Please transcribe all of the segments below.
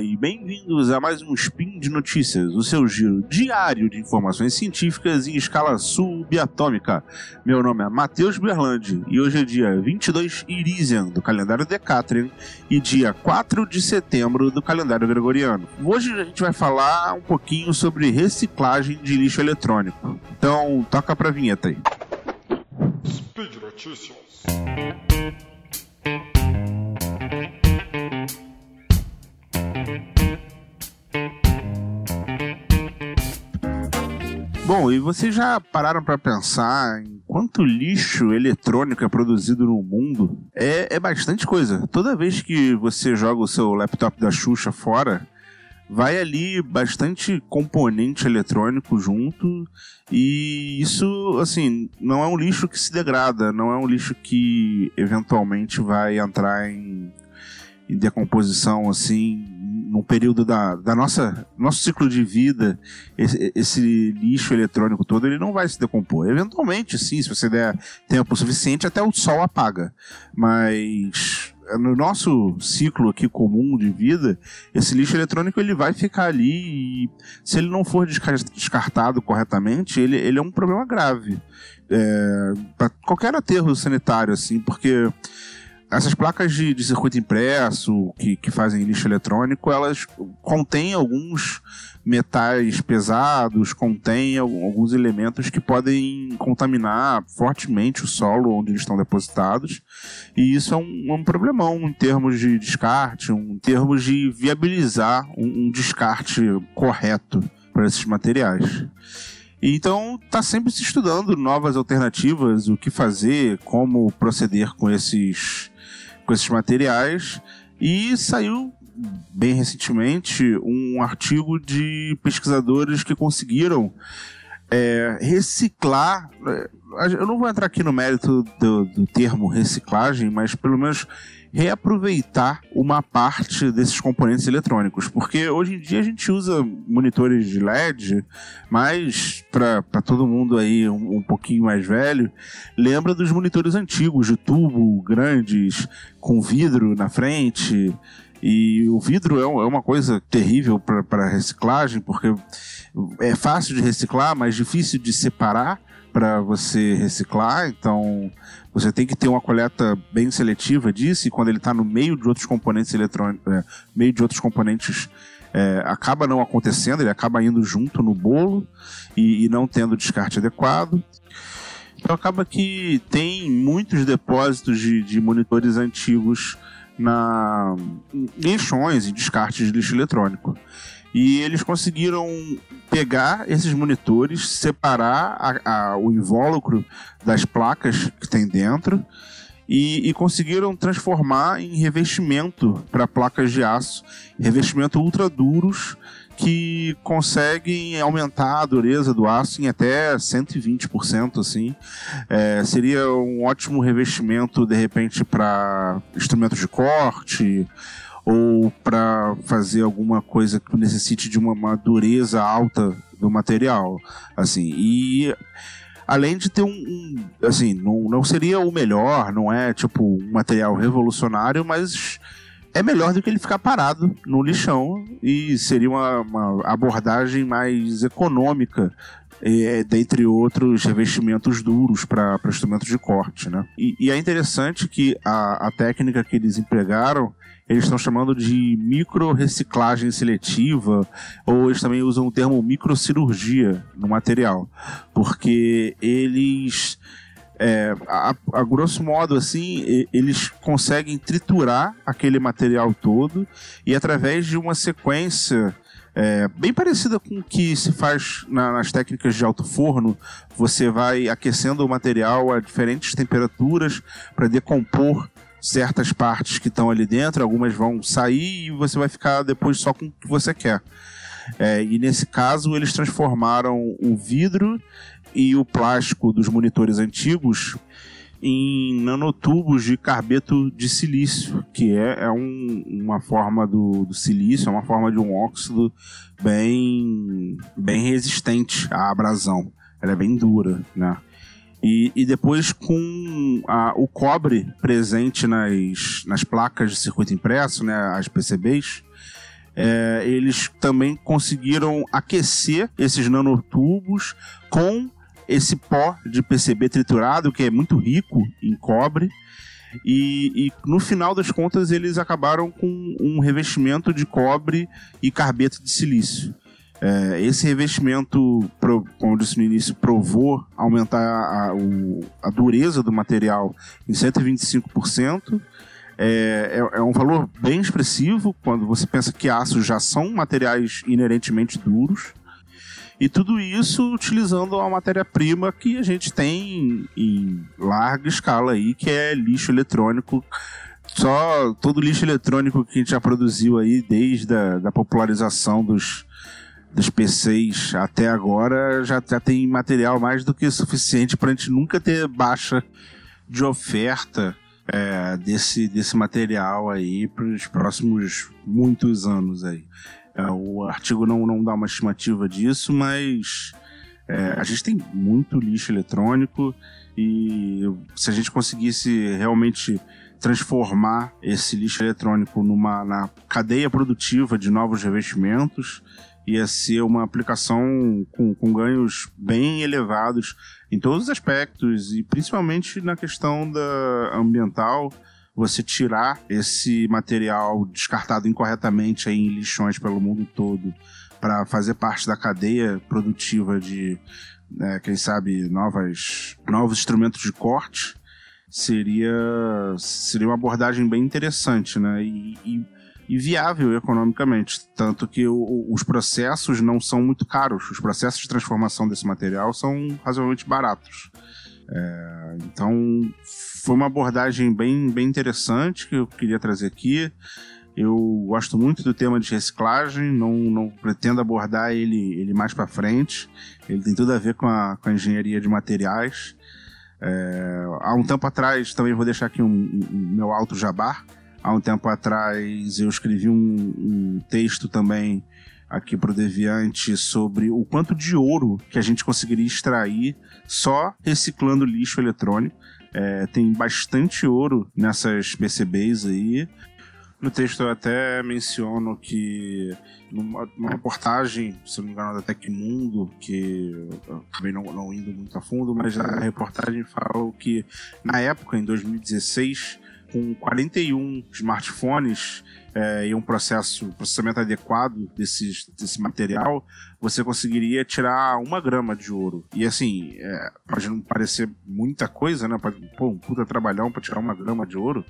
e bem-vindos a mais um Spin de Notícias, o seu giro diário de informações científicas em escala subatômica. Meu nome é Matheus Berlandi e hoje é dia 22 Irisian do calendário Decatrian e dia 4 de setembro do calendário Gregoriano. Hoje a gente vai falar um pouquinho sobre reciclagem de lixo eletrônico. Então, toca pra vinheta aí. Speed Notícias. Bom, e vocês já pararam para pensar em quanto lixo eletrônico é produzido no mundo? É, é bastante coisa. Toda vez que você joga o seu laptop da Xuxa fora, vai ali bastante componente eletrônico junto e isso assim não é um lixo que se degrada não é um lixo que eventualmente vai entrar em, em decomposição assim num período da, da nossa nosso ciclo de vida, esse, esse, lixo eletrônico todo, ele não vai se decompor. Eventualmente, sim, se você der tempo suficiente, até o sol apaga. Mas no nosso ciclo aqui comum de vida, esse lixo eletrônico ele vai ficar ali e se ele não for descartado corretamente, ele, ele é um problema grave. É, para qualquer aterro sanitário, assim, porque essas placas de, de circuito impresso que, que fazem lixo eletrônico, elas contêm alguns metais pesados, contêm alguns elementos que podem contaminar fortemente o solo onde eles estão depositados. E isso é um, um problemão em termos de descarte, um, em termos de viabilizar um, um descarte correto para esses materiais. Então está sempre se estudando novas alternativas, o que fazer, como proceder com esses com esses materiais. E saiu bem recentemente um artigo de pesquisadores que conseguiram é, reciclar. É, eu não vou entrar aqui no mérito do, do termo reciclagem, mas pelo menos reaproveitar uma parte desses componentes eletrônicos, porque hoje em dia a gente usa monitores de LED, mas para todo mundo aí um, um, pouquinho mais velho, lembra dos monitores antigos de tubo, grandes, com vidro na frente. E o vidro é, é uma coisa terrível para reciclagem, porque é fácil de reciclar, mas difícil de separar para você reciclar, então você tem que ter uma coleta bem seletiva disso, e quando ele está no meio de outros componentes eletrônicos, é, meio de outros componentes, é, acaba não acontecendo, ele acaba indo junto no bolo e, e não tendo descarte adequado. Então acaba que tem muitos depósitos de, de monitores antigos na, lixões e descartes de lixo eletrônico. E eles conseguiram pegar esses monitores, separar a, a, o invólucro das placas que tem dentro e, e conseguiram transformar em revestimento para placas de aço, revestimento ultra duros que conseguem aumentar a dureza do aço em até 120%, assim. É, seria um ótimo revestimento, de repente, para instrumentos de corte ou para fazer alguma coisa que necessite de uma, uma, dureza alta do material, assim. E além de ter um, um, assim, não, não seria o melhor, não é tipo um material revolucionário, mas é melhor do que ele ficar parado no lixão e seria uma, uma abordagem mais econômica é, dentre outros revestimentos duros para instrumentos de corte. Né? E, e, é interessante que a, a técnica que eles empregaram eles estão chamando de micro-reciclagem seletiva, ou eles também usam o termo microcirurgia no material, porque eles, é, a, a, grosso modo, assim, eles conseguem triturar aquele material todo e através de uma sequência é, bem parecida com o que se faz na, nas técnicas de alto forno, você vai aquecendo o material a diferentes temperaturas para decompor certas partes que estão ali dentro, algumas vão sair e você vai ficar depois só com o que você quer. É, e nesse caso, eles transformaram o vidro e o plástico dos monitores antigos em nanotubos de carbeto de silício, que é, é um, uma forma do, do, silício, é uma forma de um óxido bem, bem resistente à abrasão. Ela é bem dura, né? E, e depois com a, o cobre presente nas, nas placas de circuito impresso, né, as PCBs, é, eles também conseguiram aquecer esses nanotubos com esse pó de PCB triturado, que é muito rico em cobre. E, e, no final das contas eles acabaram com um revestimento de cobre e carbeto de silício. É, esse revestimento, como eu disse no início, provou aumentar a, o, a dureza do material em 125%. É, é, é, um valor bem expressivo quando você pensa que aços já são materiais inerentemente duros. E tudo isso utilizando a matéria-prima que a gente tem em larga escala aí, que é lixo eletrônico. Só todo lixo eletrônico que a gente já produziu aí desde a da popularização dos, dos PCs até agora já, já tem material mais do que suficiente para a gente nunca ter baixa de oferta é, desse, desse material aí para os próximos muitos anos aí. É, o artigo não, não dá uma estimativa disso, mas é, a gente tem muito lixo eletrônico e se a gente conseguisse realmente transformar esse lixo eletrônico numa na cadeia produtiva de novos revestimentos ia ser uma aplicação com, com ganhos bem elevados em todos os aspectos e principalmente na questão da ambiental você tirar esse material descartado incorretamente em lixões pelo mundo todo para fazer parte da cadeia produtiva de, né, quem sabe, novas, novos instrumentos de corte, seria, seria uma abordagem bem interessante, né? E, e e viável economicamente. Tanto que o, os processos não são muito caros. Os processos de transformação desse material são razoavelmente baratos. É, então, foi uma abordagem bem, bem interessante que eu queria trazer aqui. Eu gosto muito do tema de reciclagem, não, não pretendo abordar ele, ele mais para frente. Ele tem tudo a ver com a, com a engenharia de materiais. É, há um tempo atrás, também vou deixar aqui um, um meu alto jabá há um tempo atrás eu escrevi um, um texto também aqui para o Deviante sobre o quanto de ouro que a gente conseguiria extrair só reciclando lixo eletrônico. É, tem bastante ouro nessas PCBs aí. No texto eu até menciono que numa, numa reportagem, se não me engano, da Tecmundo, que acabei não, não indo muito a fundo, mas a reportagem fala que na época, em 2016, com 41 smartphones é, e um processo, processamento adequado desse, desse material, você conseguiria tirar uma grama de ouro. E assim, é, pode não parecer muita coisa, né? Pode, pô, um puta trabalhão para tirar uma grama de ouro,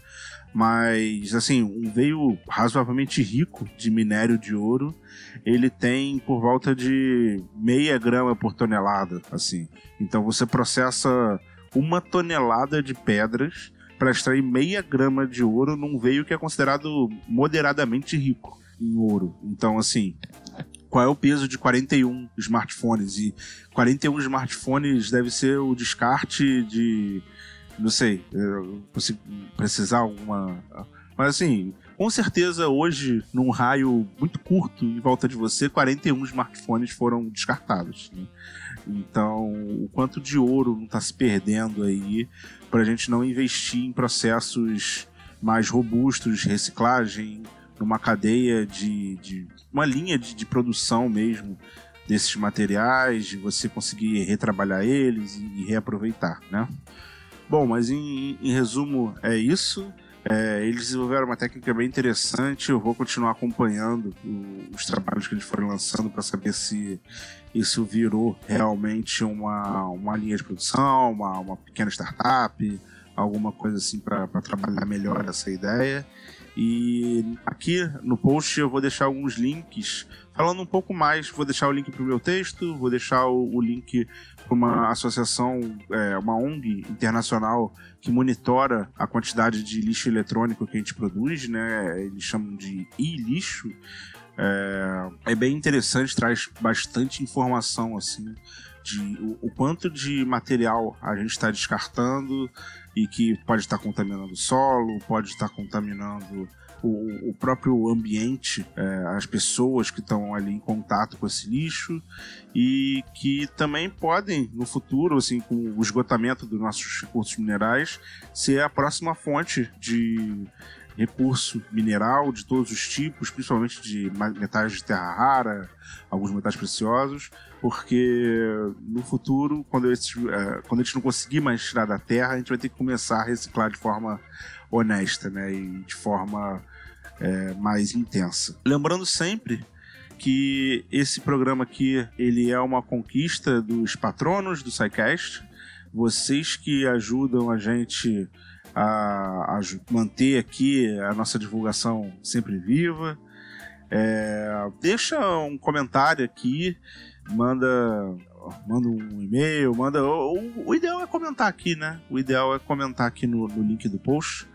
mas assim, um veio razoavelmente rico de minério de ouro, ele tem por volta de meia grama por tonelada, assim. Então você processa uma tonelada de pedras para extrair meia grama de ouro num veio que é considerado moderadamente rico em ouro. Então, assim, qual é o peso de 41 smartphones? E 41 smartphones deve ser o descarte de. Não sei, precisar alguma. Mas assim, com certeza hoje, num raio muito curto em volta de você, 41 smartphones foram descartados. Né? Então, o quanto de ouro não está se perdendo aí para a gente não investir em processos mais robustos reciclagem, numa cadeia de, de uma linha de, de, produção mesmo desses materiais, de você conseguir retrabalhar eles e, e reaproveitar, né? Bom, mas em, em resumo é isso. É, eles desenvolveram uma técnica bem interessante. Eu vou continuar acompanhando os trabalhos que eles foram lançando para saber se isso virou realmente uma, uma linha de produção, uma, uma pequena startup, alguma coisa assim para trabalhar melhor essa ideia. E aqui no post eu vou deixar alguns links falando um pouco mais. Vou deixar o link para o meu texto, vou deixar o, o link para uma associação, é, uma ONG internacional que monitora a quantidade de lixo eletrônico que a gente produz, né? Eles chamam de e-lixo. É, é bem interessante, traz bastante informação assim de o, o quanto de material a gente está descartando e que pode estar contaminando o solo, pode estar contaminando o, o próprio ambiente, é, as pessoas que estão ali em contato com esse lixo e que também podem, no futuro, assim, com o esgotamento dos nossos recursos minerais, ser a próxima fonte de recurso mineral de todos os tipos, principalmente de metais de terra rara, alguns metais preciosos, porque no futuro, quando, esse, é, quando a gente não conseguir mais tirar da terra, a gente vai ter que começar a reciclar de forma honesta né, e de forma é, mais intensa. Lembrando sempre que esse programa aqui ele é uma conquista dos patronos do SciCast, vocês que ajudam a gente a, a manter aqui a nossa divulgação sempre viva. É, deixa um comentário aqui, manda, manda um e-mail, manda. O, o, ideal é comentar aqui, né? O ideal é comentar aqui no, no link do post.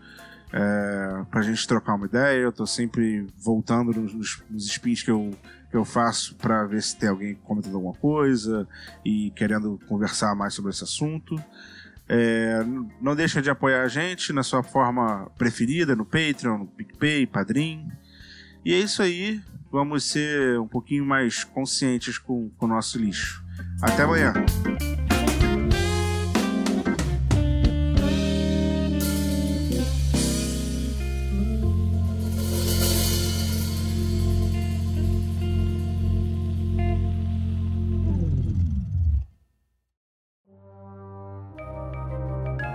É, pra gente trocar uma ideia. Eu tô sempre voltando nos, nos spins que eu, que eu faço para ver se tem alguém comentando alguma coisa e querendo conversar mais sobre esse assunto. É, não deixa de apoiar a gente na sua forma preferida, no Patreon, no PicPay, Padrim. E é isso aí. Vamos ser um pouquinho mais conscientes com, com o nosso lixo. Até amanhã.